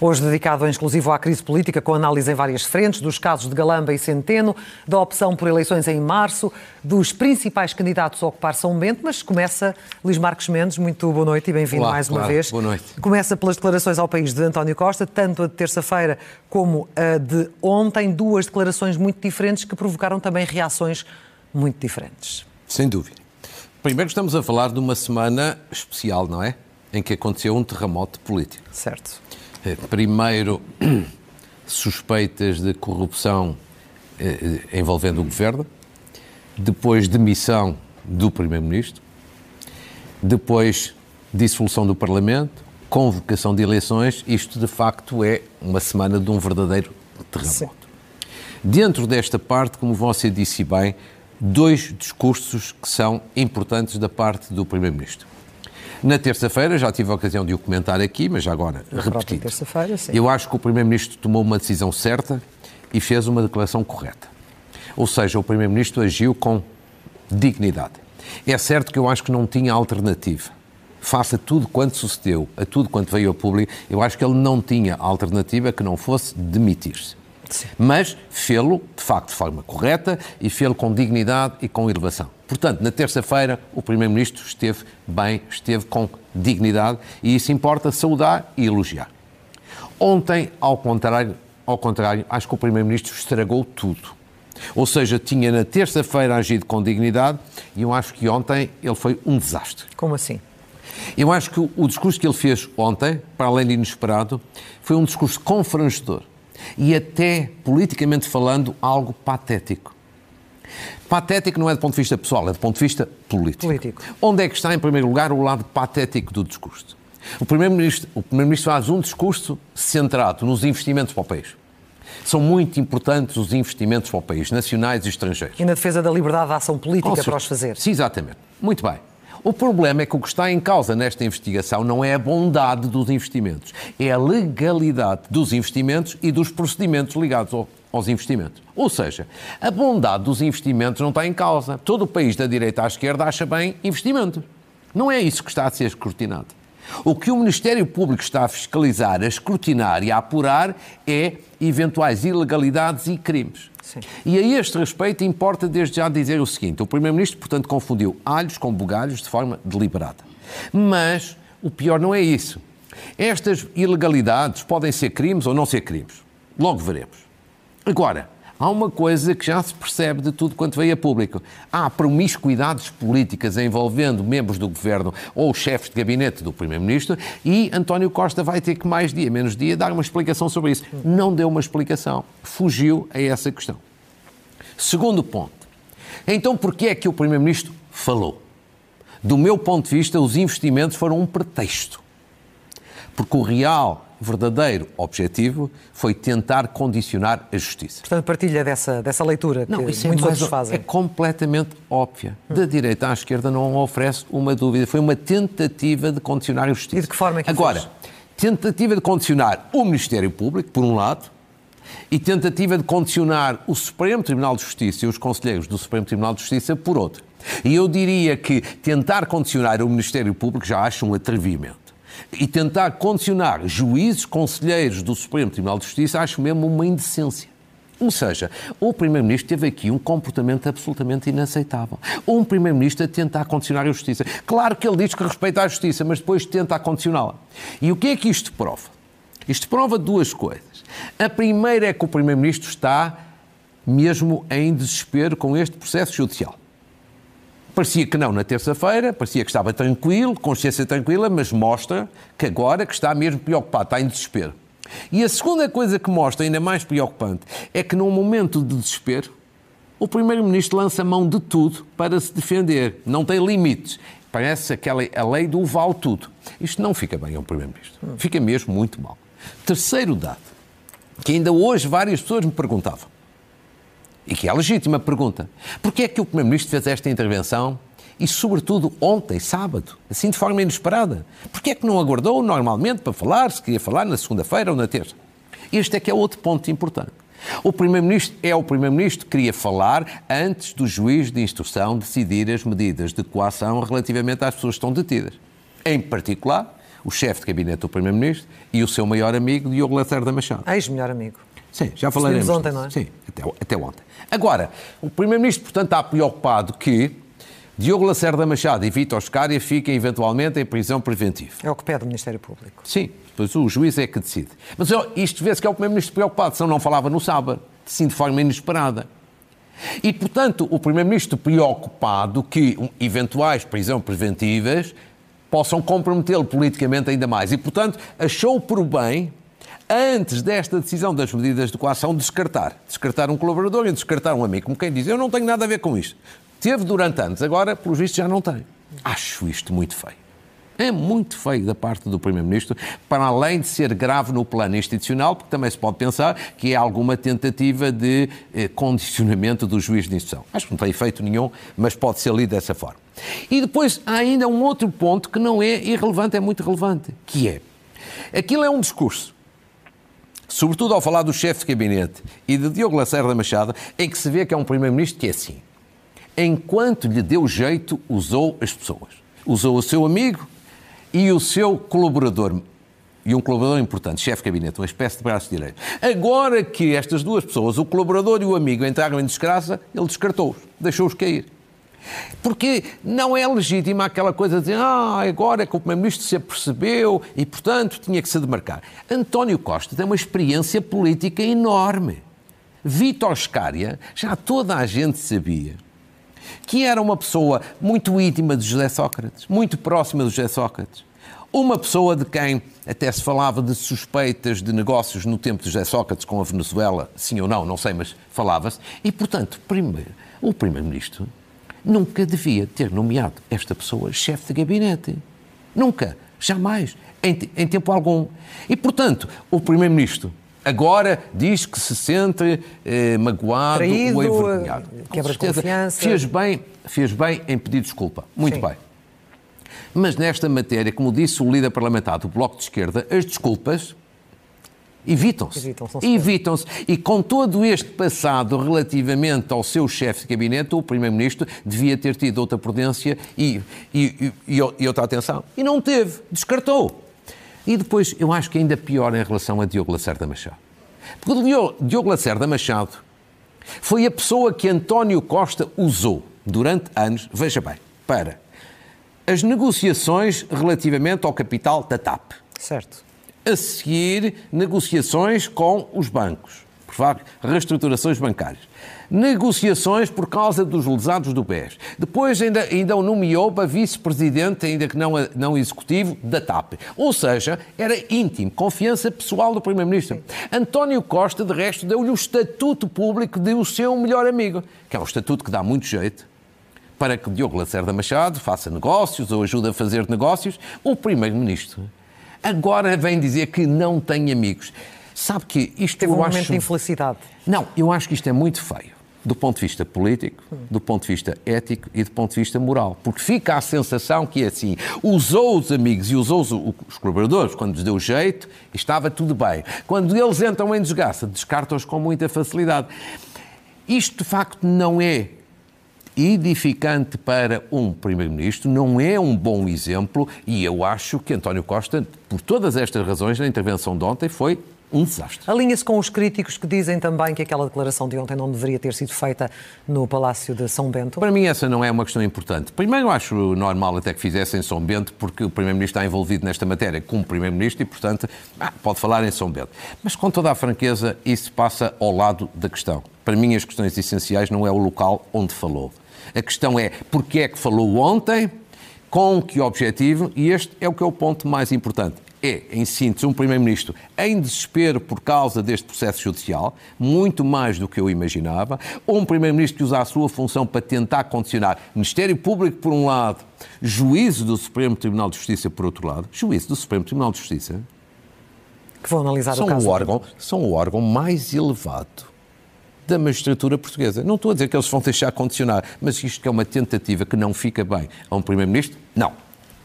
Hoje dedicado em exclusivo à crise política, com análise em várias frentes, dos casos de Galamba e Centeno, da opção por eleições em março, dos principais candidatos a ocupar São Bento, mas começa Luís Marcos Mendes, muito boa noite e bem-vindo mais uma claro, vez. Boa noite. Começa pelas declarações ao país de António Costa, tanto a de terça-feira como a de ontem, duas declarações muito diferentes que provocaram também reações muito diferentes. Sem dúvida. Primeiro estamos a falar de uma semana especial, não é? Em que aconteceu um terremoto político. Certo. Eh, Primeiro, suspeitas de corrupção eh, envolvendo o governo, depois demissão do Primeiro-Ministro, depois dissolução do Parlamento, convocação de eleições. Isto, de facto, é uma semana de um verdadeiro terremoto. Dentro desta parte, como você disse bem, dois discursos que são importantes da parte do Primeiro-Ministro. Na terça-feira, já tive a ocasião de o comentar aqui, mas agora Na terça-feira, sim. Eu acho que o Primeiro-Ministro tomou uma decisão certa e fez uma declaração correta. Ou seja, o Primeiro-Ministro agiu com dignidade. É certo que eu acho que não tinha alternativa. Face a tudo quanto sucedeu, a tudo quanto veio ao público, eu acho que ele não tinha alternativa que não fosse demitir-se. Mas fê-lo, de facto, de forma correta e fê-lo com dignidade e com elevação. Portanto, na terça-feira, o Primeiro-Ministro esteve bem, esteve com dignidade e isso importa saudar e elogiar. Ontem, ao contrário, ao contrário, acho que o Primeiro-Ministro estragou tudo. Ou seja, tinha na terça-feira agido com dignidade e eu acho que ontem ele foi um desastre. Como assim? Eu acho que o discurso que ele fez ontem, para além de inesperado, foi um discurso confrangedor e até, politicamente falando, algo patético. Patético não é do ponto de vista pessoal, é do ponto de vista político. Político. Onde é que está, em primeiro lugar, o lado patético do discurso? O Primeiro-Ministro Primeiro faz um discurso centrado nos investimentos para o país. São muito importantes os investimentos para o país, nacionais e estrangeiros. E na defesa da liberdade de ação política para os fazer. Sim, exatamente. Muito bem. O problema é que o que está em causa nesta investigação não é a bondade dos investimentos, é a legalidade dos investimentos e dos procedimentos ligados ao- aos investimentos. Ou seja, a bondade dos investimentos não está em causa. Todo o país, da direita à esquerda, acha bem investimento. Não é isso que está a ser escrutinado. O que o Ministério Público está a fiscalizar, a escrutinar e a apurar é eventuais ilegalidades e crimes. Sim. E a este respeito importa desde já dizer o seguinte: o Primeiro-Ministro, portanto, confundiu alhos com bugalhos de forma deliberada. Mas o pior não é isso. Estas ilegalidades podem ser crimes ou não ser crimes. Logo veremos. Agora, há uma coisa que já se percebe de tudo quanto veio a público. Há promiscuidades políticas envolvendo membros do governo ou chefes de gabinete do Primeiro-Ministro e António Costa vai ter que, mais dia, menos dia, dar uma explicação sobre isso. Não deu uma explicação. Fugiu a essa questão. Segundo ponto. Então, por que é que o Primeiro-Ministro falou? Do meu ponto de vista, os investimentos foram um pretexto. Porque o real, verdadeiro objetivo foi tentar condicionar a justiça. Portanto, partilha dessa, dessa leitura que Não, muitos isso é, outros fazem. é completamente óbvia. Da direita à esquerda não oferece uma dúvida. Foi uma tentativa de condicionar a justiça. E de que forma é que Agora, fez? tentativa de condicionar o Ministério Público, por um lado, e tentativa de condicionar o Supremo Tribunal de Justiça e os conselheiros do Supremo Tribunal de Justiça, por outro. E eu diria que tentar condicionar o Ministério Público já acho um atrevimento. E tentar condicionar juízes, conselheiros do Supremo Tribunal de Justiça acho mesmo uma indecência. Ou seja, o Primeiro-Ministro teve aqui um comportamento absolutamente inaceitável. Um Primeiro-Ministro a tentar condicionar a Justiça. Claro que ele diz que respeita a Justiça, mas depois tenta condicioná-la. E o que é que isto prova? Isto prova duas coisas. A primeira é que o Primeiro-Ministro está mesmo em desespero com este processo judicial. Parecia que não na terça-feira, parecia que estava tranquilo, consciência tranquila, mas mostra que agora que está mesmo preocupado, está em desespero. E a segunda coisa que mostra, ainda mais preocupante, é que num momento de desespero, o Primeiro-Ministro lança mão de tudo para se defender. Não tem limites. Parece aquela a lei do vale tudo. Isto não fica bem ao Primeiro-Ministro. Fica mesmo muito mal. Terceiro dado, que ainda hoje várias pessoas me perguntavam, e que é legítima pergunta, porquê é que o Primeiro-Ministro fez esta intervenção e, sobretudo, ontem, sábado, assim de forma inesperada? Porquê é que não aguardou normalmente para falar, se queria falar na segunda-feira ou na terça? Este é que é outro ponto importante. O Primeiro-Ministro é o Primeiro-Ministro que queria falar antes do juiz de instrução decidir as medidas de coação relativamente às pessoas que estão detidas. Em particular, o chefe de gabinete do Primeiro-Ministro e o seu maior amigo, Diogo Lacerda Machado. Ex-melhor amigo. Sim, já falaremos. ontem, não é? Sim, até, até ontem. Agora, o Primeiro-Ministro, portanto, está preocupado que Diogo Lacerda Machado e Vítor Scária fiquem eventualmente em prisão preventiva. É o que pede o Ministério Público. Sim, depois o juiz é que decide. Mas isto vê-se que é o Primeiro-Ministro preocupado, senão não falava no sábado, sim, de forma inesperada. E, portanto, o Primeiro-Ministro preocupado que eventuais prisões preventivas possam comprometê-lo politicamente ainda mais. E, portanto, achou por bem, antes desta decisão das medidas de coação, descartar. Descartar um colaborador e descartar um amigo. Como quem diz, eu não tenho nada a ver com isto. Teve durante anos, agora, pelos vistos, já não tem. Acho isto muito feio. É muito feio da parte do Primeiro-Ministro, para além de ser grave no plano institucional, porque também se pode pensar que é alguma tentativa de eh, condicionamento do juiz de instrução. Acho que não tem efeito nenhum, mas pode ser lido dessa forma. E depois há ainda um outro ponto que não é irrelevante, é muito relevante, que é, aquilo é um discurso sobretudo ao falar do chefe de gabinete e de Diogo Lacerda Machado, em que se vê que é um primeiro-ministro que é assim. Enquanto lhe deu jeito, usou as pessoas. Usou o seu amigo e o seu colaborador, e um colaborador importante, chefe de gabinete, uma espécie de braço direito. Agora que estas duas pessoas, o colaborador e o amigo, entraram em desgraça, ele descartou-os, deixou-os cair. Porque não é legítima aquela coisa de dizer, ah, agora é que o Primeiro-Ministro se apercebeu e, portanto, tinha que se demarcar. António Costa tem uma experiência política enorme. Vítor Scária, já toda a gente sabia que era uma pessoa muito íntima de José Sócrates, muito próxima de José Sócrates. Uma pessoa de quem até se falava de suspeitas de negócios no tempo de José Sócrates com a Venezuela, sim ou não, não sei, mas falava-se. E, portanto, primeiro, o Primeiro-Ministro nunca devia ter nomeado esta pessoa chefe de gabinete. Nunca, jamais, em, em tempo algum. E, portanto, o Primeiro-Ministro agora diz que se sente eh, magoado Traído, ou envergonhado. quebra de confiança. Fez bem, fez bem em pedir desculpa. Muito Sim. bem. Mas nesta matéria, como disse o líder parlamentar do Bloco de Esquerda, as desculpas evitam-se. Evitam-se, Evitam-se. E com todo este passado relativamente ao seu chefe de gabinete, o Primeiro-Ministro devia ter tido outra prudência e, e, e, e outra atenção. E não teve. Descartou. E depois, eu acho que ainda pior em relação a Diogo Lacerda Machado. Porque Diogo Lacerda Machado foi a pessoa que António Costa usou durante anos, veja bem, para as negociações relativamente ao capital da TAP. Certo. A seguir, negociações com os bancos, por favor, reestruturações bancárias. Negociações por causa dos lesados do BES. Depois ainda, ainda o nomeou para vice-presidente, ainda que não, não executivo, da TAP. Ou seja, era íntimo, confiança pessoal do Primeiro-Ministro. António Costa, de resto, deu-lhe o estatuto público de o seu melhor amigo, que é um estatuto que dá muito jeito para que Diogo Lacerda Machado faça negócios ou ajude a fazer negócios, o Primeiro-Ministro agora vem dizer que não tem amigos. Sabe que isto Teve um eu momento acho... de infelicidade. Não, eu acho que isto é muito feio. Do ponto de vista político, do ponto de vista ético e do ponto de vista moral. Porque fica a sensação que é assim: usou os amigos e usou os, os colaboradores quando lhes deu jeito, estava tudo bem. Quando eles entram em desgraça, descartam-os com muita facilidade. Isto, de facto, não é edificante para um Primeiro-Ministro, não é um bom exemplo e eu acho que António Costa, por todas estas razões, na intervenção de ontem foi um desastre. Alinha-se com os críticos que dizem também que aquela declaração de ontem não deveria ter sido feita no Palácio de São Bento. Para mim essa não é uma questão importante. Primeiro acho normal até que fizessem em São Bento, porque o Primeiro-Ministro está envolvido nesta matéria como Primeiro-Ministro e, portanto, ah, pode falar em São Bento. Mas com toda a franqueza, isso passa ao lado da questão. Para mim as questões essenciais não é o local onde falou. A questão é porque é que falou ontem, com que objetivo, e este é o que é o ponto mais importante. é, em síntese, um Primeiro-Ministro em desespero por causa deste processo judicial, muito mais do que eu imaginava, ou um Primeiro-Ministro que usa a sua função para tentar condicionar Ministério Público, por um lado, juízo do Supremo Tribunal de Justiça, por outro lado, juízo do Supremo Tribunal de Justiça, que vão analisar são o caso. O órgão, são o órgão mais elevado da magistratura portuguesa. Não estou a dizer que eles vão deixar condicionar, mas isto que é uma tentativa que não fica bem a um Primeiro-Ministro, não.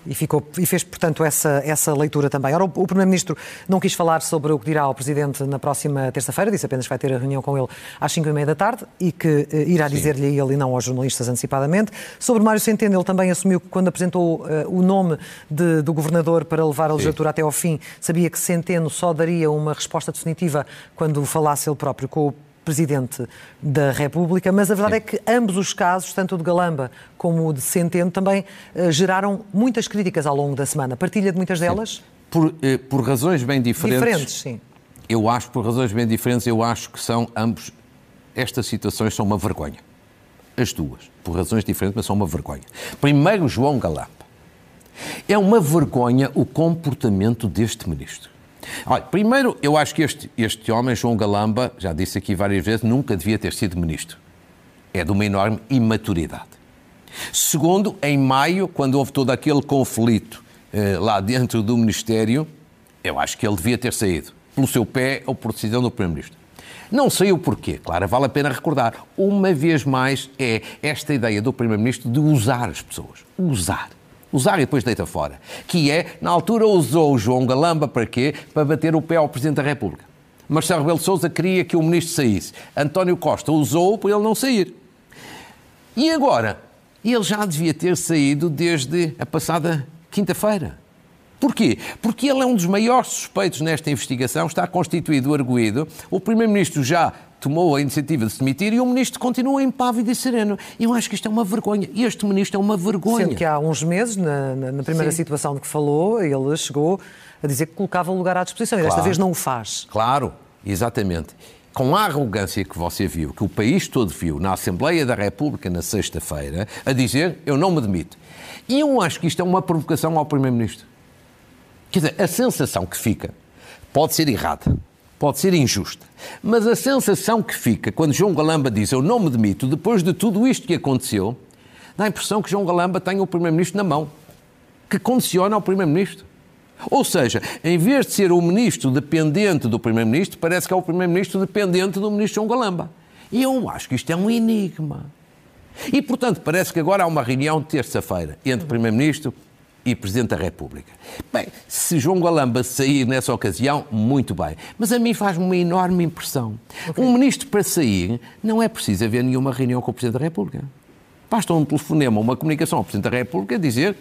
E, ficou, e fez, portanto, essa, essa leitura também. Ora, o, o Primeiro-Ministro não quis falar sobre o que dirá ao Presidente na próxima terça-feira, disse apenas que vai ter a reunião com ele às 5 e meia da tarde e que uh, irá dizer-lhe a ele e não aos jornalistas antecipadamente. Sobre Mário Centeno, ele também assumiu que quando apresentou uh, o nome de, do Governador para levar a legislatura Sim. até ao fim, sabia que Centeno só daria uma resposta definitiva quando falasse ele próprio com o Presidente da República, mas a verdade Sim. é que ambos os casos, tanto o de Galamba como o de Centeno, também uh, geraram muitas críticas ao longo da semana. Partilha de muitas delas? Por, eh, por razões bem diferentes. Diferentes, sim. Eu acho, por razões bem diferentes, eu acho que são ambos. Estas situações são uma vergonha. As duas. Por razões diferentes, mas são uma vergonha. Primeiro, João Galamba. É uma vergonha o comportamento deste ministro. Olha, primeiro, eu acho que este, este homem, João Galamba, já disse aqui várias vezes, nunca devia ter sido ministro. É de uma enorme imaturidade. Segundo, em maio, quando houve todo aquele conflito eh, lá dentro do Ministério, eu acho que ele devia ter saído, pelo seu pé ou por decisão do Primeiro-Ministro. Não sei o porquê, claro, vale a pena recordar. Uma vez mais, é esta ideia do Primeiro-Ministro de usar as pessoas. Usar usar e depois deita fora. Que é, na altura usou o João Galamba para quê? Para bater o pé ao Presidente da República. Marcelo Rebelo de Sousa queria que o Ministro saísse. António Costa usou para ele não sair. E agora? Ele já devia ter saído desde a passada quinta-feira. Porquê? Porque ele é um dos maiores suspeitos nesta investigação, está constituído arguído. O Primeiro-Ministro já tomou a iniciativa de se demitir e o ministro continua impávido e sereno. Eu acho que isto é uma vergonha. E este ministro é uma vergonha. Sendo que há uns meses, na, na, na primeira Sim. situação de que falou, ele chegou a dizer que colocava o lugar à disposição claro. e desta vez não o faz. Claro, exatamente. Com a arrogância que você viu, que o país todo viu na Assembleia da República na sexta-feira, a dizer eu não me demito. E eu acho que isto é uma provocação ao Primeiro-Ministro. Quer dizer, a sensação que fica pode ser errada pode ser injusta. Mas a sensação que fica quando João Galamba diz eu não me demito, depois de tudo isto que aconteceu, dá a impressão que João Galamba tem o Primeiro-Ministro na mão, que condiciona o Primeiro-Ministro. Ou seja, em vez de ser o ministro dependente do Primeiro-Ministro, parece que é o Primeiro-Ministro dependente do ministro João Galamba. E eu acho que isto é um enigma. E, portanto, parece que agora há uma reunião de terça-feira entre Primeiro-Ministro e Presidente da República. Bem, se João Galamba sair nessa ocasião, muito bem. Mas a mim faz-me uma enorme impressão. Okay. Um ministro para sair não é preciso haver nenhuma reunião com o Presidente da República. Basta um telefonema, uma comunicação ao Presidente da República dizer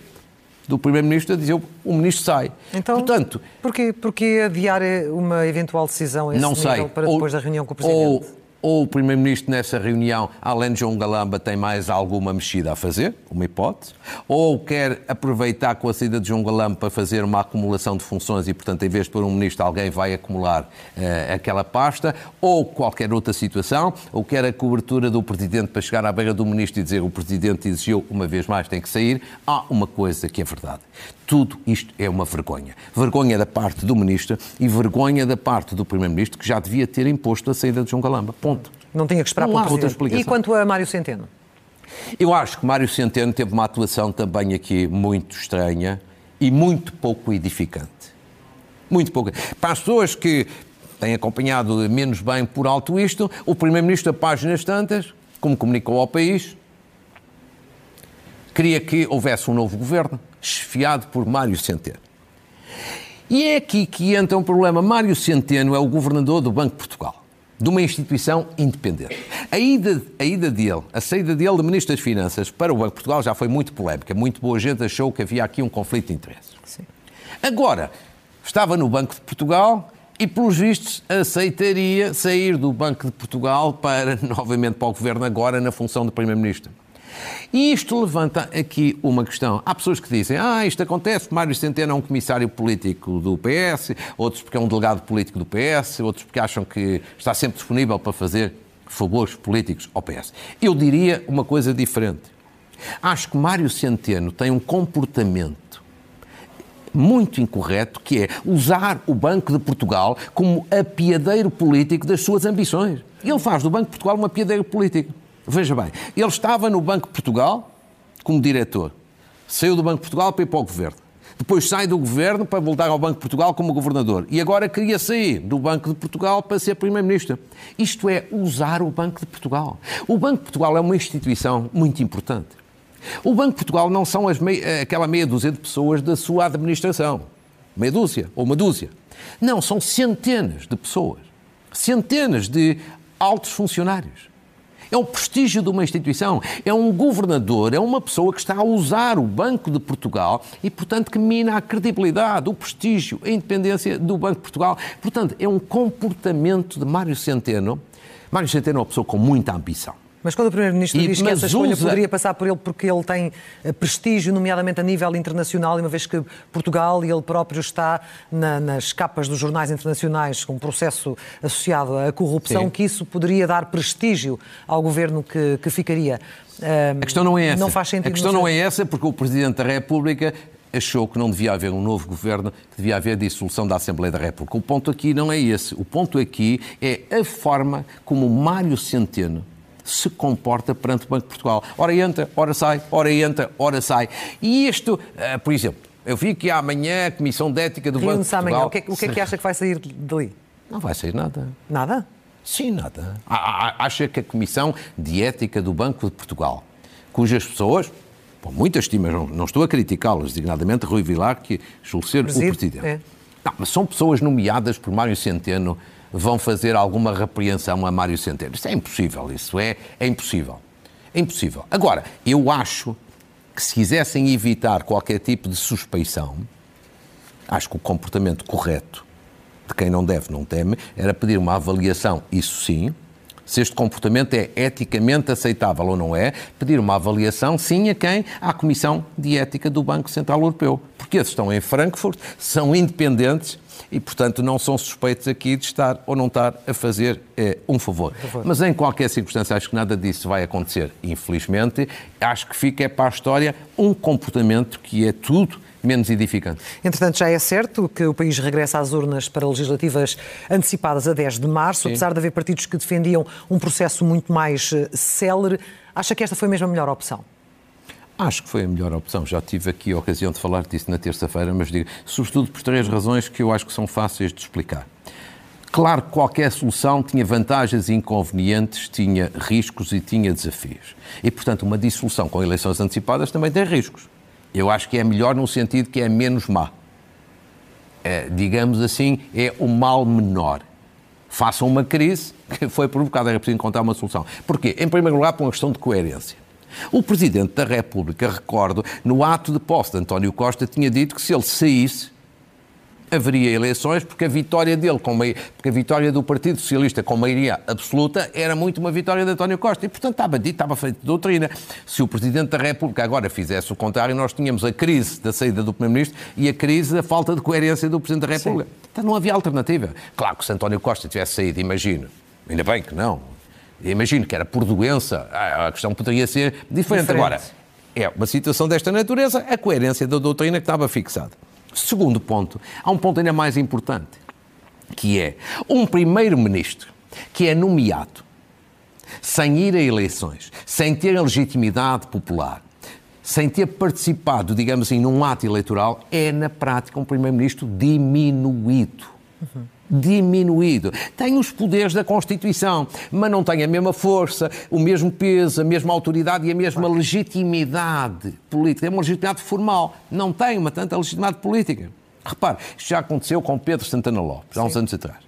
do Primeiro-Ministro a dizer o Ministro sai. Então, Portanto, porquê, porquê adiar uma eventual decisão a esse não sei. para depois ou, da reunião com o Presidente? Ou, ou o Primeiro-Ministro nessa reunião, além de João Galamba, tem mais alguma mexida a fazer, uma hipótese, ou quer aproveitar com a saída de João Galamba para fazer uma acumulação de funções e, portanto, em vez de pôr um Ministro, alguém vai acumular uh, aquela pasta, ou qualquer outra situação, ou quer a cobertura do Presidente para chegar à beira do Ministro e dizer o Presidente exigiu, uma vez mais, tem que sair. Há uma coisa que é verdade. Tudo isto é uma vergonha. Vergonha da parte do Ministro e vergonha da parte do Primeiro-Ministro, que já devia ter imposto a saída de João Galamba. Ponto. Não tinha que esperar Não para outra explicação. E quanto a Mário Centeno? Eu acho que Mário Centeno teve uma atuação também aqui muito estranha e muito pouco edificante. Muito pouco. Para as pessoas que têm acompanhado menos bem por alto isto, o Primeiro-Ministro, a páginas tantas, como comunicou ao país, queria que houvesse um novo governo, esfiado por Mário Centeno. E é aqui que entra um problema. Mário Centeno é o governador do Banco de Portugal, de uma instituição independente. A ida, a ida dele, a saída dele de Ministro das Finanças para o Banco de Portugal já foi muito polémica. Muito boa gente achou que havia aqui um conflito de interesses. Sim. Agora, estava no Banco de Portugal e, pelos vistos, aceitaria sair do Banco de Portugal para, novamente, para o Governo, agora na função de Primeiro-Ministro. E isto levanta aqui uma questão. Há pessoas que dizem, ah, isto acontece, Mário Centeno é um comissário político do PS, outros porque é um delegado político do PS, outros porque acham que está sempre disponível para fazer favores políticos ao PS. Eu diria uma coisa diferente. Acho que Mário Centeno tem um comportamento muito incorreto, que é usar o Banco de Portugal como apiadeiro político das suas ambições. Ele faz do Banco de Portugal uma apiadeiro político. Veja bem, ele estava no Banco de Portugal como diretor, saiu do Banco de Portugal para ir para o governo. Depois sai do governo para voltar ao Banco de Portugal como governador. E agora queria sair do Banco de Portugal para ser primeiro-ministro. Isto é usar o Banco de Portugal. O Banco de Portugal é uma instituição muito importante. O Banco de Portugal não são mei... aquela meia dúzia de pessoas da sua administração. Meia dúzia ou uma dúzia. Não, são centenas de pessoas. Centenas de altos funcionários é o prestígio de uma instituição, é um governador, é uma pessoa que está a usar o Banco de Portugal e, portanto, que mina a credibilidade, o prestígio, a independência do Banco de Portugal. Portanto, é um comportamento de Mário Centeno. Mário Centeno é uma pessoa com muita ambição. Mas quando o Primeiro-Ministro diz que essa escolha usa... poderia passar por ele porque ele tem eh, prestígio, nomeadamente a nível internacional, e uma vez que Portugal e ele próprio está na, nas capas dos jornais internacionais com um processo associado à corrupção, Sim. que isso poderia dar prestígio ao governo que, que ficaria. a questão não é essa. Não faz sentido. A questão não é essa porque o Presidente da República achou que não devia haver um novo governo, que devia haver dissolução da Assembleia da República. O ponto aqui não é esse. O ponto aqui é a forma como Mário Centeno se comporta perante o Banco de Portugal. Ora entra, ora sai, ora entra, ora sai. E isto, uh, por exemplo, eu vi que amanhã a Comissão de Ética do Banco de Portugal... amanhã, o que, é, o que é que acha que vai sair dali? Não vai sair nada. Nada? Sim, nada. Acha que a Comissão de Ética do Banco de Portugal, cujas pessoas, com muitas estimas, não, estou a criticá-las, designadamente Rui Vilar, que julgar o Presidente. É. Não, mas são pessoas nomeadas por Mário Centeno vão fazer alguma repreensão a Mário Centeno. Isso é impossível, isso é, é impossível. É impossível. Agora, eu acho que se quisessem evitar qualquer tipo de suspeição, acho que o comportamento correto de quem não deve, não teme, era pedir uma avaliação, isso sim, se este comportamento é eticamente aceitável ou não é, pedir uma avaliação, sim, a quem? À Comissão de Ética do Banco Central Europeu. Porque eles estão em Frankfurt, são independentes e, portanto, não são suspeitos aqui de estar ou não estar a fazer eh, um favor. favor. Mas em qualquer circunstância, acho que nada disso vai acontecer, infelizmente. Acho que fica é para a história um comportamento que é tudo menos edificante. Entretanto, já é certo que o país regressa às urnas para legislativas antecipadas a 10 de março, Sim. apesar de haver partidos que defendiam um processo muito mais eh, célere. Acha que esta foi mesmo a melhor opção? Acho que foi a melhor opção. Já tive aqui a ocasião de falar disso na terça-feira, mas digo, sobretudo por três razões que eu acho que são fáceis de explicar. Claro que qualquer solução tinha vantagens e inconvenientes, tinha riscos e tinha desafios. E, portanto, uma dissolução com eleições antecipadas também tem riscos. Eu acho que é melhor no sentido que é menos má. É, digamos assim, é o mal menor. Façam uma crise que foi provocada, era preciso encontrar uma solução. Porquê? Em primeiro lugar, por uma questão de coerência. O Presidente da República, recordo, no ato de posse de António Costa, tinha dito que se ele saísse, haveria eleições, porque a vitória dele, com porque a vitória do Partido Socialista com maioria absoluta era muito uma vitória de António Costa. E, portanto, estava dito, estava feito de doutrina. Se o Presidente da República agora fizesse o contrário, nós tínhamos a crise da saída do Primeiro-Ministro e a crise da falta de coerência do Presidente da República. Sim. Então não havia alternativa. Claro que se António Costa tivesse saído, imagino, ainda bem que não, imagino que era por doença, a questão poderia ser diferente. diferente. Agora, é uma situação desta natureza, a coerência da doutrina que estava fixada. Segundo ponto, há um ponto ainda mais importante, que é um primeiro-ministro que é nomeado sem ir a eleições, sem ter a legitimidade popular, sem ter participado, digamos assim, num ato eleitoral, é na prática um primeiro-ministro diminuído. Uhum diminuído. Tem os poderes da Constituição, mas não tem a mesma força, o mesmo peso, a mesma autoridade e a mesma legitimidade política. É uma legitimidade formal. Não tem uma tanta legitimidade política. Repare, isto já aconteceu com Pedro Santana Lopes, há uns Sim. anos atrás.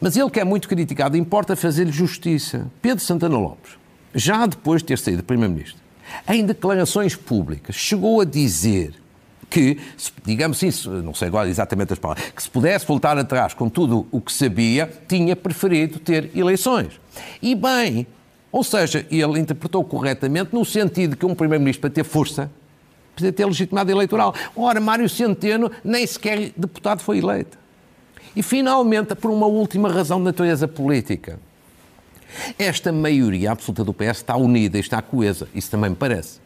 Mas ele que é muito criticado, importa fazer-lhe justiça. Pedro Santana Lopes, já depois de ter saído Primeiro-Ministro, em declarações públicas, chegou a dizer que, digamos assim, não sei agora exatamente as palavras, que se pudesse voltar atrás com tudo o que sabia, tinha preferido ter eleições. E bem, ou seja, ele interpretou corretamente no sentido que um Primeiro-Ministro, para ter força, precisa ter legitimidade eleitoral. Ora, Mário Centeno nem sequer deputado foi eleito. E, finalmente, por uma última razão de natureza política. Esta maioria absoluta do PS está unida e está coesa. Isso também me parece.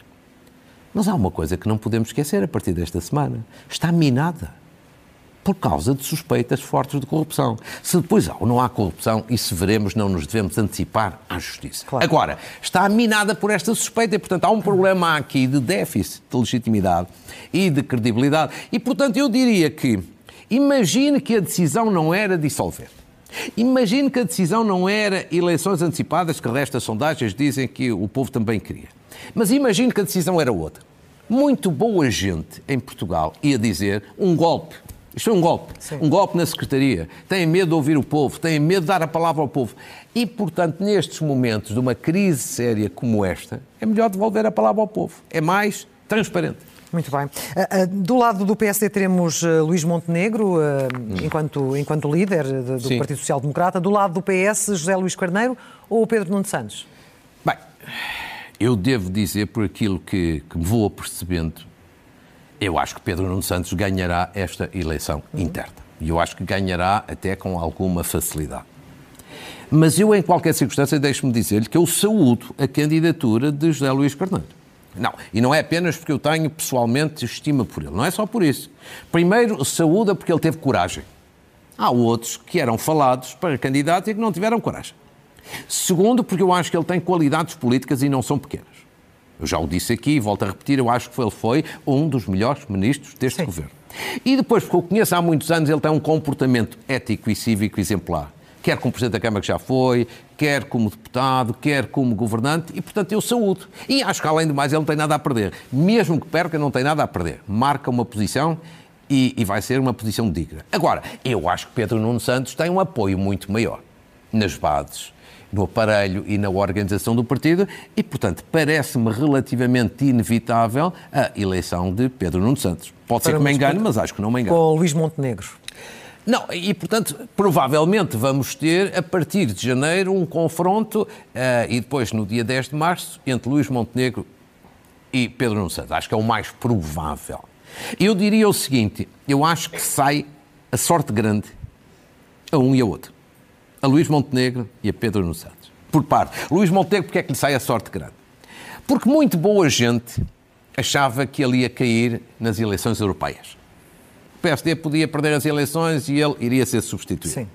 Mas há uma coisa que não podemos esquecer a partir desta semana: está minada por causa de suspeitas fortes de corrupção. Se depois há ou não há corrupção, isso veremos, não nos devemos antecipar à justiça. Claro. Agora, está minada por esta suspeita e, portanto, há um problema aqui de déficit de legitimidade e de credibilidade. E, portanto, eu diria que imagine que a decisão não era dissolver. Imagine que a decisão não era eleições antecipadas, que das sondagens dizem que o povo também queria. Mas imagine que a decisão era outra. Muito boa gente em Portugal ia dizer um golpe isto é um golpe. Sim. Um golpe na Secretaria. Têm medo de ouvir o povo, têm medo de dar a palavra ao povo. E, portanto, nestes momentos de uma crise séria como esta, é melhor devolver a palavra ao povo. É mais transparente. Muito bem. Uh, uh, do lado do PSD teremos uh, Luís Montenegro, hum. enquanto, enquanto líder do Sim. Partido Social Democrata. Do lado do PS, José Luís Carneiro ou Pedro Nuno Santos? Bem, eu devo dizer, por aquilo que, que me vou apercebendo, eu acho que Pedro Nuno Santos ganhará esta eleição uhum. interna. E eu acho que ganhará até com alguma facilidade. Mas eu, em qualquer circunstância, deixe-me dizer-lhe que eu saúdo a candidatura de José Luís Carneiro. Não, e não é apenas porque eu tenho pessoalmente estima por ele, não é só por isso. Primeiro, saúda porque ele teve coragem. Há outros que eram falados para candidato e que não tiveram coragem. Segundo, porque eu acho que ele tem qualidades políticas e não são pequenas. Eu já o disse aqui e volto a repetir, eu acho que ele foi um dos melhores ministros deste Sim. governo. E depois, porque eu conheço há muitos anos, ele tem um comportamento ético e cívico exemplar. Quer como Presidente da Câmara que já foi, quer como deputado, quer como governante, e portanto eu saúdo. E acho que além de mais ele não tem nada a perder. Mesmo que perca, não tem nada a perder. Marca uma posição e, e vai ser uma posição digna. Agora, eu acho que Pedro Nuno Santos tem um apoio muito maior nas bases no aparelho e na organização do partido e, portanto, parece-me relativamente inevitável a eleição de Pedro Nuno Santos. Pode ser que me engane, mas acho que não me engane. Com Luís Montenegro. Não, e portanto, provavelmente vamos ter, a partir de janeiro, um confronto, uh, e depois no dia 10 de março, entre Luís Montenegro e Pedro Nuno Santos. Acho que é o mais provável. Eu diria o seguinte: eu acho que sai a sorte grande a um e a outro a Luís Montenegro e a Pedro Nuno Santos. Por parte. Luís Montenegro, porque é que lhe sai a sorte grande? Porque muito boa gente achava que ele ia cair nas eleições europeias. O PSD podia perder as eleições e ele iria ser substituído. Sim.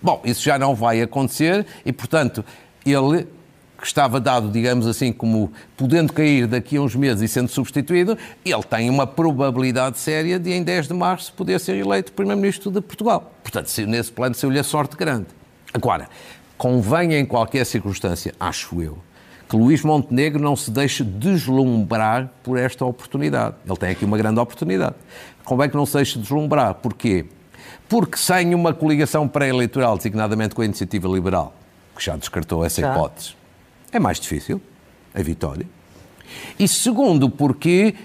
Bom, isso já não vai acontecer e, portanto, ele que estava dado, digamos assim, como podendo cair daqui a uns meses e sendo substituído, ele tem uma probabilidade séria de, em 10 de março, poder ser eleito Primeiro-Ministro de Portugal. Portanto, nesse plano, saiu-lhe a sorte grande. Agora, convém em qualquer circunstância, acho eu, que Luís Montenegro não se deixe deslumbrar por esta oportunidade. Ele tem aqui uma grande oportunidade. Convém que não se deixe deslumbrar. Porquê? Porque sem uma coligação pré-eleitoral, designadamente com a Iniciativa Liberal, que já descartou essa já. hipótese, é mais difícil a vitória. E segundo, porque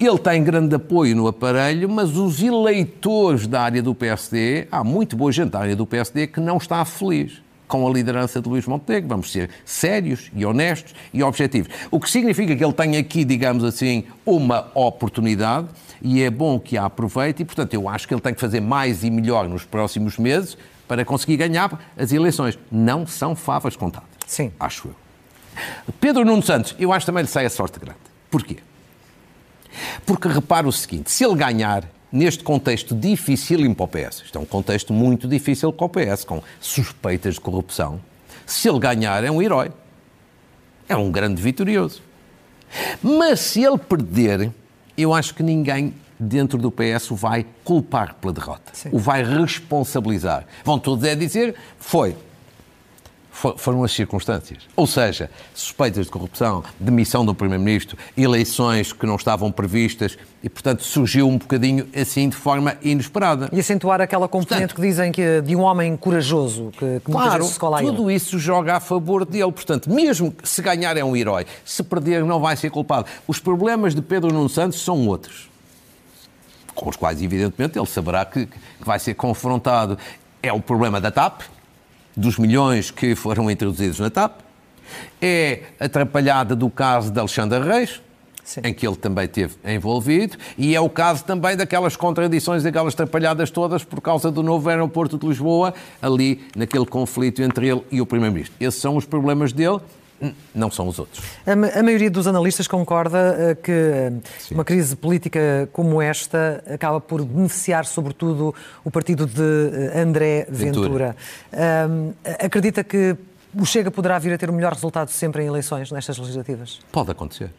ele tem grande apoio no aparelho, mas os eleitores da área do PSD, há muito boa gente da área do PSD que não está feliz com a liderança de Luís Montenegro. Vamos ser sérios e honestos e objetivos. O que significa que ele tem aqui, digamos assim, uma oportunidade e é bom que a aproveite e, portanto, eu acho que ele tem que fazer mais e melhor nos próximos meses para conseguir ganhar as eleições. Não são favas contadas. Sim. Acho eu. Pedro Nuno Santos, eu acho também lhe sai a sorte grande. Porquê? Porque repara o seguinte: se ele ganhar neste contexto difícil para o PS, isto é um contexto muito difícil para o PS, com suspeitas de corrupção, se ele ganhar é um herói. É um grande vitorioso. Mas se ele perder, eu acho que ninguém dentro do PS o vai culpar pela derrota, Sim. o vai responsabilizar. Vão todos é dizer, foi, foram as circunstâncias. Ou seja, suspeitas de corrupção, demissão do Primeiro-Ministro, eleições que não estavam previstas e, portanto, surgiu um bocadinho assim de forma inesperada. E acentuar aquela componente portanto, que dizem que de um homem corajoso, que, que claro, se cola tudo isso joga a favor dele. Portanto, mesmo se ganhar é um herói, se perder não vai ser culpado. Os problemas de Pedro Nuno Santos são outros com os quais, evidentemente, ele saberá que, que vai ser confrontado. É o problema da TAP, dos milhões que foram introduzidos na TAP, é atrapalhada do caso de Alexandre Reis, Sim. em que ele também esteve envolvido, e é o caso também daquelas contradições, daquelas atrapalhadas todas por causa do novo aeroporto de Lisboa, ali naquele conflito entre ele e o Primeiro-Ministro. Esses são os problemas dele não são os outros. A, maioria dos analistas concorda uh, que Sim. uma crise política como esta acaba por beneficiar, sobretudo, o partido de uh, André Ventura. Ventura. Acredita que o Chega poderá vir a ter o melhor resultado sempre em eleições nestas legislativas? Pode acontecer.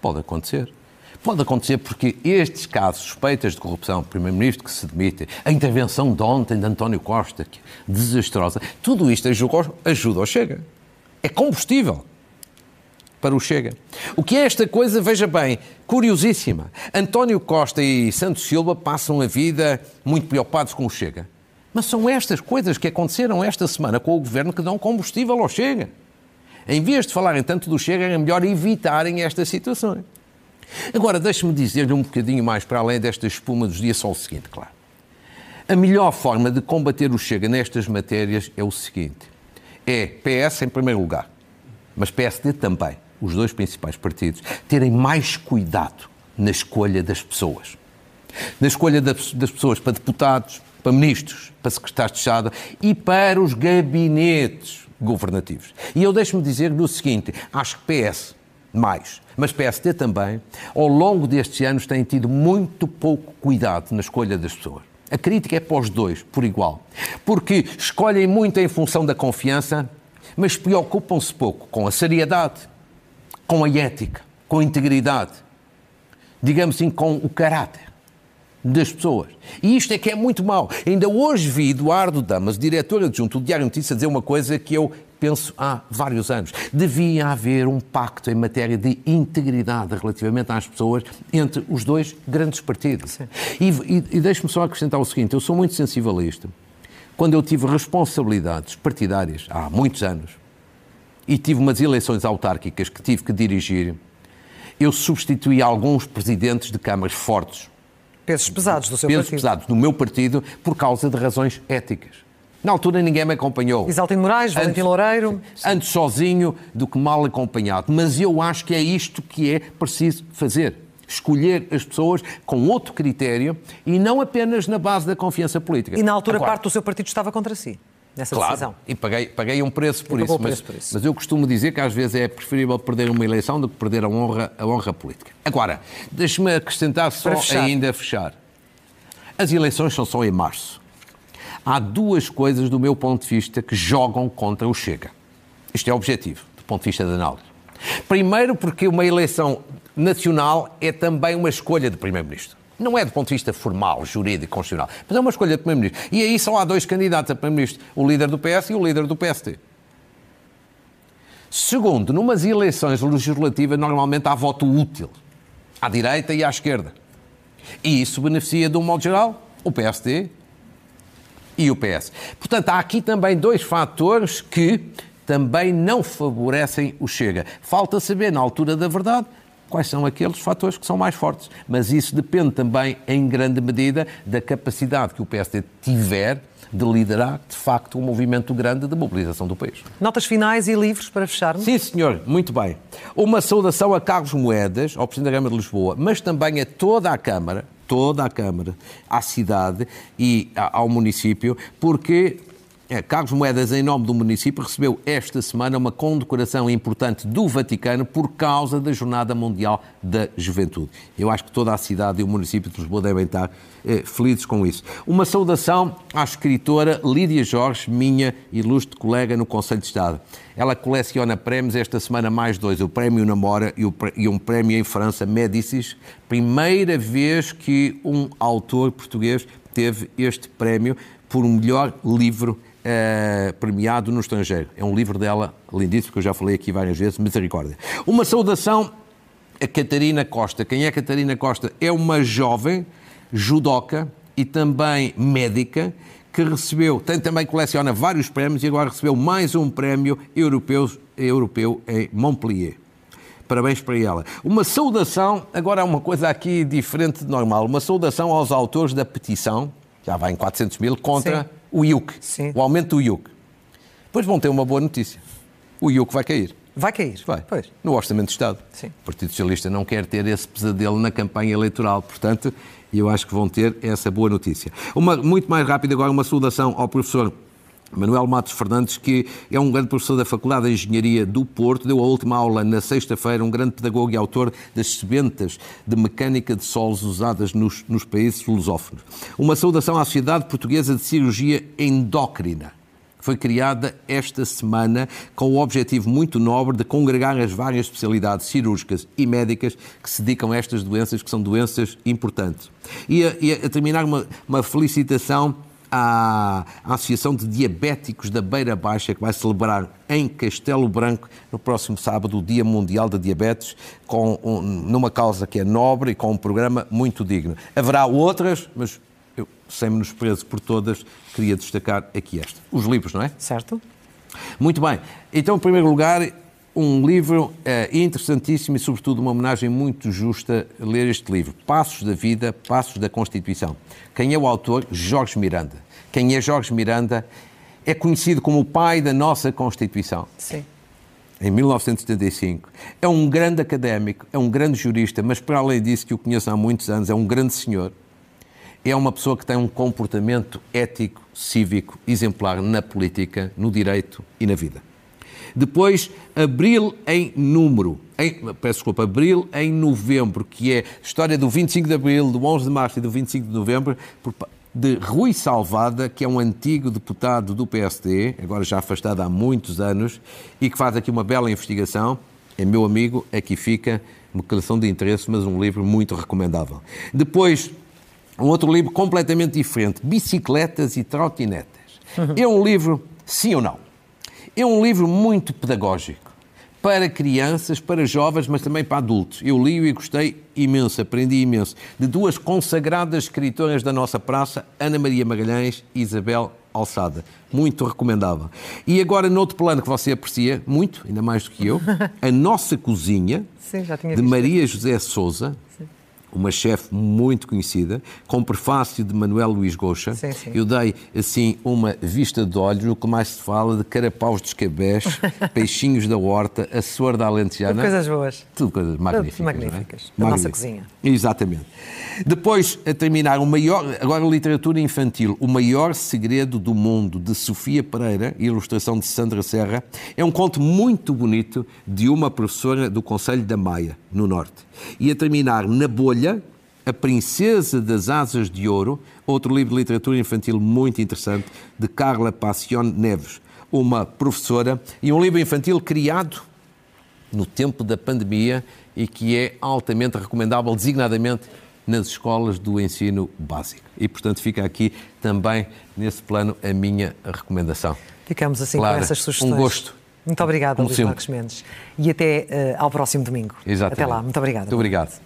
Pode acontecer. Pode acontecer porque estes casos, suspeitas de corrupção, Primeiro-Ministro que se demite, a intervenção de ontem de António Costa, que é desastrosa, tudo isto ajuda, ajuda ao Chega. É combustível para o Chega. O que é esta coisa, veja bem, curiosíssima. António Costa e Santos Silva passam a vida muito preocupados com o Chega. Mas são estas coisas que aconteceram esta semana com o governo que dão combustível ao Chega. Em vez de falarem tanto do Chega, é melhor evitarem estas situações. Agora, deixe-me dizer-lhe um bocadinho mais para além desta espuma dos dias, só o seguinte, claro. A melhor forma de combater o Chega nestas matérias é o seguinte: é PS em primeiro lugar, mas PSD também, os dois principais partidos, terem mais cuidado na escolha das pessoas. Na escolha das, pessoas para deputados, para ministros, para secretários de Estado e para os gabinetes governativos. E eu deixo-me dizer-lhe o seguinte: acho que PS mais, mas PSD também, ao longo destes anos tem tido muito pouco cuidado na escolha das pessoas. A crítica é para os dois, por igual. Porque escolhem muito em função da confiança, mas preocupam-se pouco com a seriedade, com a ética, com a integridade, digamos assim, com o caráter das pessoas. E isto é que é muito mau. Ainda hoje vi Eduardo Damas, diretor adjunto do Diário Notícias, dizer uma coisa que eu penso há vários anos. Devia haver um pacto em matéria de integridade relativamente às pessoas entre os dois grandes partidos. E, e, e deixe-me só acrescentar o seguinte: eu sou muito sensível a isto. Quando eu tive responsabilidades partidárias há muitos anos e tive umas eleições autárquicas que tive que dirigir, eu substituí alguns presidentes de câmaras fortes. Pesos pesados do seu pesos partido. Pesos pesados do meu partido por causa de razões éticas. Na altura ninguém me acompanhou. Isaltino Moraes, Valentim Loureiro. Antes sozinho do que mal acompanhado. Mas eu acho que é isto que é preciso fazer. Escolher as pessoas com outro critério e não apenas na base da confiança política. E na altura Agora, parte do seu partido estava contra si, nessa claro, decisão. E paguei, paguei um preço por, isso, preço mas, por isso. Mas eu costumo dizer que às vezes é preferível perder uma eleição do que perder a honra, a honra política. Agora, deixe-me acrescentar só fechar. ainda a fechar. As eleições são só em março há duas coisas, do meu ponto de vista, que jogam contra o Chega. Isto é objetivo, do ponto de vista da análise. Primeiro, porque uma eleição nacional é também uma escolha de Primeiro-Ministro. Não é do ponto de vista formal, jurídico, constitucional, mas é uma escolha de Primeiro-Ministro. E aí só há dois candidatos a Primeiro-Ministro, o líder do PS e o líder do PST. Segundo, numas eleições legislativas normalmente há voto útil, à direita e à esquerda. E isso beneficia, de um modo geral, o PSD e o PS. Portanto, há aqui também dois fatores que também não favorecem o Chega. Falta saber, na altura da verdade, quais são aqueles fatores que são mais fortes. Mas isso depende também, em grande medida, da capacidade que o PSD tiver de liderar, de facto, um movimento grande de mobilização do país. Notas finais e livros para fecharmos? Sim, senhor, muito bem. Uma saudação a Carlos Moedas, ao Presidente da Câmara de Lisboa, mas também a toda a Câmara, toda a Câmara, à cidade e ao município, porque Carlos Moedas, em nome do município, recebeu esta semana uma condecoração importante do Vaticano por causa da Jornada Mundial da Juventude. Eu acho que toda a cidade e o município de Lisboa devem estar eh, felizes com isso. Uma saudação à escritora Lídia Jorge, minha ilustre colega no Conselho de Estado. Ela coleciona prémios esta semana mais dois, o Prémio Namora e, e um prémio em França, Médicis. Primeira vez que um autor português teve este prémio por um melhor livro é, premiado no estrangeiro. É um livro dela lindíssimo, que eu já falei aqui várias vezes, Misericórdia. Uma saudação a Catarina Costa. Quem é Catarina Costa? É uma jovem judoca e também médica que recebeu, tem, também coleciona vários prémios e agora recebeu mais um prémio europeu, europeu em Montpellier. Parabéns para ela. Uma saudação, agora há uma coisa aqui diferente de normal, uma saudação aos autores da petição, já vai em 400 mil, contra Sim o IUC, Sim. o aumento do IUC. Depois vão ter uma boa notícia. O IUC vai cair. Vai cair. Vai. Pois. No Orçamento de Estado. Sim. O Partido Socialista não quer ter esse pesadelo na campanha eleitoral. Portanto, eu acho que vão ter essa boa notícia. Uma, muito mais rápida agora, uma saudação ao professor Manuel Matos Fernandes, que é um grande professor da Faculdade de Engenharia do Porto, deu a última aula na sexta-feira, um grande pedagogo e autor das sementas de mecânica de solos usadas nos, nos países lusófonos. Uma saudação à Sociedade Portuguesa de Cirurgia Endócrina foi criada esta semana com o objetivo muito nobre de congregar as várias especialidades cirúrgicas e médicas que se dedicam a estas doenças, que são doenças importantes. E a, e a terminar uma, uma felicitação à, Associação de Diabéticos da Beira Baixa, que vai celebrar em Castelo Branco, no próximo sábado, o Dia Mundial da Diabetes, com um, numa causa que é nobre e com um programa muito digno. Haverá outras, mas eu, sem menosprezo por todas, queria destacar aqui esta. Os livros, não é? Certo. Muito bem. Então, em primeiro lugar, um livro é, interessantíssimo e, sobretudo, uma homenagem muito justa ler este livro. Passos da Vida, Passos da Constituição. Quem é o autor? Jorge Miranda. Quem é Jorge Miranda é conhecido como o pai da nossa Constituição. Sim. Em 1975. É um grande académico, é um grande jurista, mas para além disso, que o conheço há muitos anos, é um grande senhor. É uma pessoa que tem um comportamento ético, cívico, exemplar na política, no direito e na vida. Depois, Abril em Número. Em, peço desculpa, Abril em Novembro, que é história do 25 de Abril, do 11 de Março e do 25 de Novembro, de Rui Salvada, que é um antigo deputado do PSD, agora já afastado há muitos anos, e que faz aqui uma bela investigação. É meu amigo, aqui fica, uma declaração de interesse, mas um livro muito recomendável. Depois, um outro livro completamente diferente, Bicicletas e Trotinetas. É um livro, sim ou não? É um livro muito pedagógico para crianças, para jovens, mas também para adultos. Eu li-o e gostei imenso, aprendi imenso. De duas consagradas escritoras da nossa praça, Ana Maria Magalhães e Isabel Alçada. Muito recomendável. E agora, noutro plano que você aprecia muito, ainda mais do que eu, A Nossa Cozinha, Sim, de Maria José Souza uma chefe muito conhecida, com prefácio de Manuel Luís Goxa. Sim, sim. Eu dei, assim, uma vista de olhos no que mais se fala de carapaus dos cabés, peixinhos da horta, a suor da alentejana. Tudo coisas boas. Tudo coisas magníficas. Tudo magníficas. É? Da nossa cozinha. Exatamente. Depois, a terminar, o maior, agora literatura infantil, O Maior Segredo do Mundo, de Sofia Pereira, ilustração de Sandra Serra, é um conto muito bonito de uma professora do Conselho da Maia, no Norte. E a terminar, Na Bolha, A Princesa das Asas de Ouro, outro livro de literatura infantil muito interessante, de Carla Passione Neves, uma professora, e um livro infantil criado no tempo da pandemia e que é altamente recomendável, designadamente nas escolas do ensino básico. E, portanto, fica aqui também, nesse plano, a minha recomendação. Ficamos assim com essas sugestões. Um gosto. Muito obrigada, Luís Marcos Mendes. E até uh, ao próximo domingo. Exatamente. Até lá. Muito obrigada. Muito obrigado.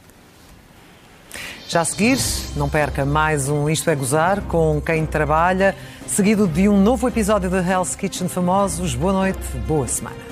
Já a seguir, não perca mais um Isto é Gozar com quem trabalha, seguido de um novo episódio de Hell's Kitchen Famosos. Boa noite, boa semana.